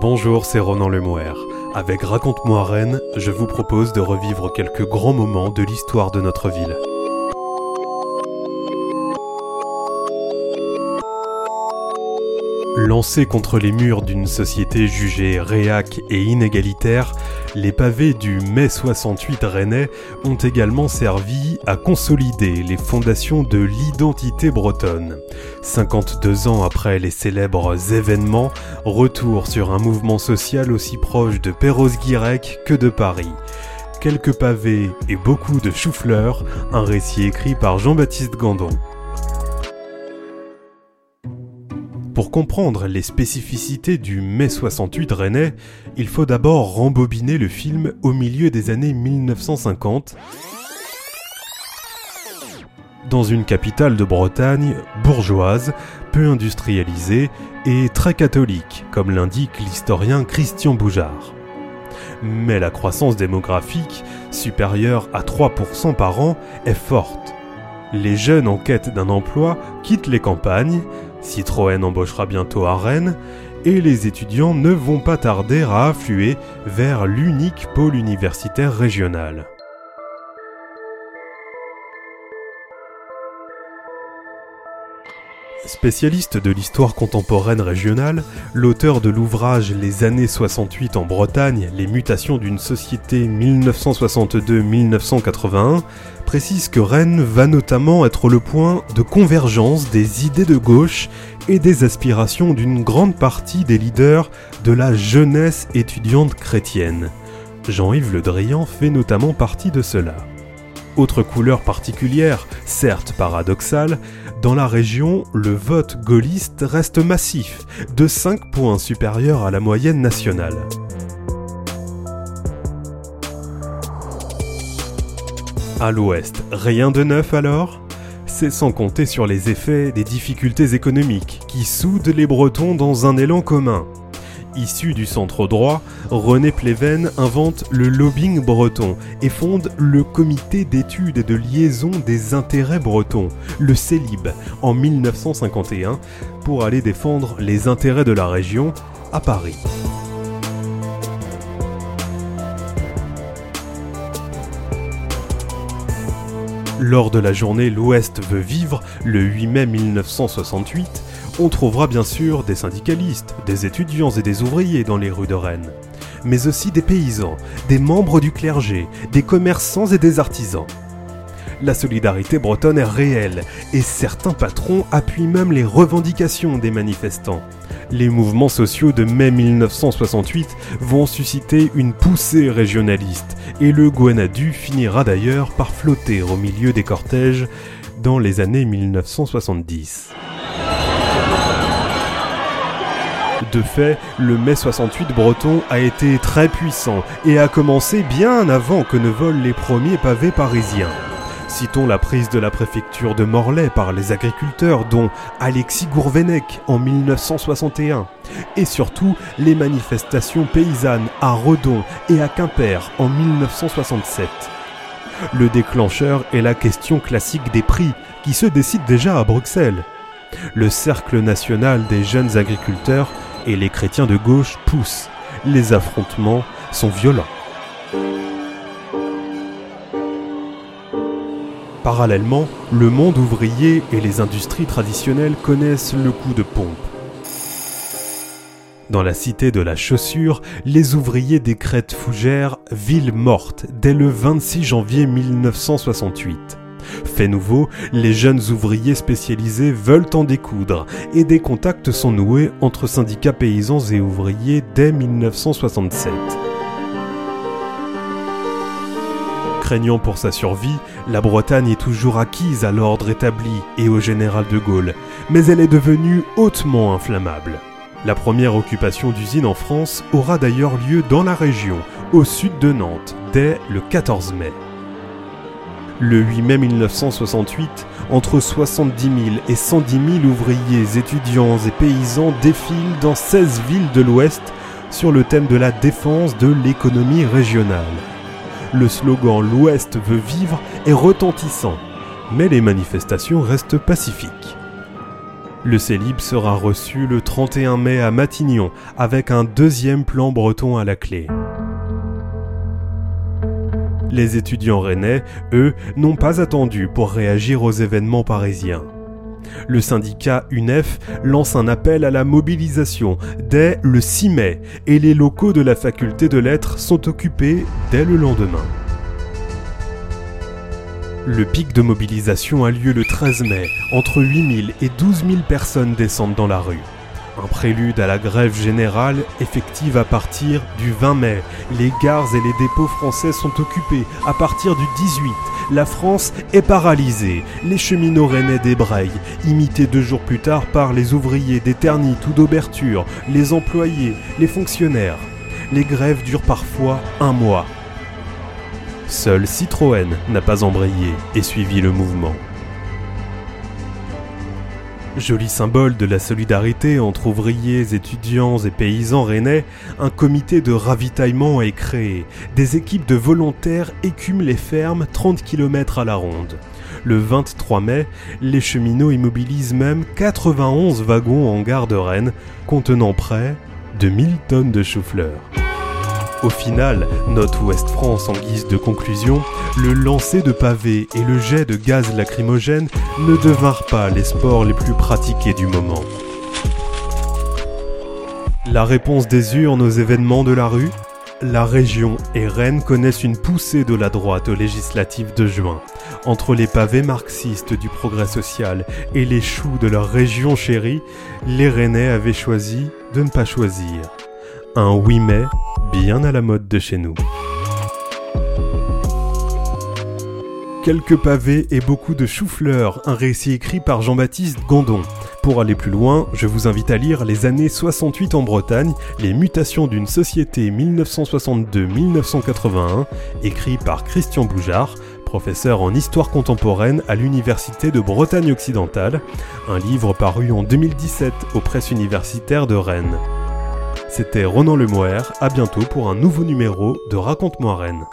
Bonjour, c'est Ronan Lemouer. Avec Raconte-moi Rennes, je vous propose de revivre quelques grands moments de l'histoire de notre ville. Lancés contre les murs d'une société jugée réac et inégalitaire, les pavés du mai 68 rennais ont également servi à consolider les fondations de l'identité bretonne. 52 ans après les célèbres événements, retour sur un mouvement social aussi proche de Perros-Guirec que de Paris quelques pavés et beaucoup de choux-fleurs, un récit écrit par Jean-Baptiste Gandon. Pour comprendre les spécificités du mai 68 rennais, il faut d'abord rembobiner le film au milieu des années 1950 dans une capitale de Bretagne bourgeoise, peu industrialisée et très catholique, comme l'indique l'historien Christian Boujard. Mais la croissance démographique, supérieure à 3% par an, est forte. Les jeunes en quête d'un emploi quittent les campagnes, Citroën embauchera bientôt à Rennes et les étudiants ne vont pas tarder à affluer vers l'unique pôle universitaire régional. Spécialiste de l'histoire contemporaine régionale, l'auteur de l'ouvrage Les années 68 en Bretagne, les mutations d'une société 1962-1981, précise que Rennes va notamment être le point de convergence des idées de gauche et des aspirations d'une grande partie des leaders de la jeunesse étudiante chrétienne. Jean-Yves Le Drian fait notamment partie de cela. Autre couleur particulière, certes paradoxale, dans la région, le vote gaulliste reste massif, de 5 points supérieur à la moyenne nationale. À l'ouest, rien de neuf alors? C'est sans compter sur les effets des difficultés économiques qui soudent les Bretons dans un élan commun. Issu du centre droit, René Pleven invente le lobbying breton et fonde le Comité d'études et de liaison des intérêts bretons, le CELIB, en 1951, pour aller défendre les intérêts de la région à Paris. Lors de la journée L'Ouest veut vivre, le 8 mai 1968, on trouvera bien sûr des syndicalistes, des étudiants et des ouvriers dans les rues de Rennes, mais aussi des paysans, des membres du clergé, des commerçants et des artisans. La solidarité bretonne est réelle et certains patrons appuient même les revendications des manifestants. Les mouvements sociaux de mai 1968 vont susciter une poussée régionaliste et le Guanadu finira d'ailleurs par flotter au milieu des cortèges dans les années 1970. De fait, le mai 68 breton a été très puissant et a commencé bien avant que ne volent les premiers pavés parisiens. Citons la prise de la préfecture de Morlaix par les agriculteurs, dont Alexis Gourvenec en 1961, et surtout les manifestations paysannes à Redon et à Quimper en 1967. Le déclencheur est la question classique des prix, qui se décide déjà à Bruxelles. Le Cercle national des jeunes agriculteurs et les chrétiens de gauche poussent. Les affrontements sont violents. Parallèlement, le monde ouvrier et les industries traditionnelles connaissent le coup de pompe. Dans la cité de la chaussure, les ouvriers décrètent Fougères ville morte dès le 26 janvier 1968. Fait nouveau, les jeunes ouvriers spécialisés veulent en découdre et des contacts sont noués entre syndicats paysans et ouvriers dès 1967. Craignant pour sa survie, la Bretagne est toujours acquise à l'ordre établi et au général de Gaulle, mais elle est devenue hautement inflammable. La première occupation d'usine en France aura d'ailleurs lieu dans la région, au sud de Nantes, dès le 14 mai. Le 8 mai 1968, entre 70 000 et 110 000 ouvriers, étudiants et paysans défilent dans 16 villes de l'Ouest sur le thème de la défense de l'économie régionale. Le slogan L'Ouest veut vivre est retentissant, mais les manifestations restent pacifiques. Le célib sera reçu le 31 mai à Matignon avec un deuxième plan breton à la clé. Les étudiants rennais, eux, n'ont pas attendu pour réagir aux événements parisiens. Le syndicat UNEF lance un appel à la mobilisation dès le 6 mai et les locaux de la faculté de lettres sont occupés dès le lendemain. Le pic de mobilisation a lieu le 13 mai. Entre 8000 et 12 000 personnes descendent dans la rue. Un prélude à la grève générale effective à partir du 20 mai. Les gares et les dépôts français sont occupés. À partir du 18, la France est paralysée. Les cheminots rennais débrayent, imités deux jours plus tard par les ouvriers d'Eternit ou d'Auberture, les employés, les fonctionnaires. Les grèves durent parfois un mois. Seul Citroën n'a pas embrayé et suivi le mouvement. Joli symbole de la solidarité entre ouvriers, étudiants et paysans rennais, un comité de ravitaillement est créé. Des équipes de volontaires écument les fermes 30 km à la ronde. Le 23 mai, les cheminots immobilisent même 91 wagons en gare de Rennes, contenant près de 1000 tonnes de chou-fleurs. Au final, note Ouest France en guise de conclusion, le lancer de pavés et le jet de gaz lacrymogène ne devinrent pas les sports les plus pratiqués du moment. La réponse des urnes aux événements de la rue? La région et Rennes connaissent une poussée de la droite aux législatives de juin. Entre les pavés marxistes du progrès social et les choux de leur région chérie, les Rennais avaient choisi de ne pas choisir. Un 8 mai bien à la mode de chez nous. Quelques pavés et beaucoup de choux-fleurs, un récit écrit par Jean-Baptiste Gondon. Pour aller plus loin, je vous invite à lire Les années 68 en Bretagne, les mutations d'une société 1962-1981, écrit par Christian Boujard, professeur en histoire contemporaine à l'Université de Bretagne occidentale, un livre paru en 2017 aux presses universitaires de Rennes. C'était Ronan Lemoire, à bientôt pour un nouveau numéro de Raconte-moi Rennes.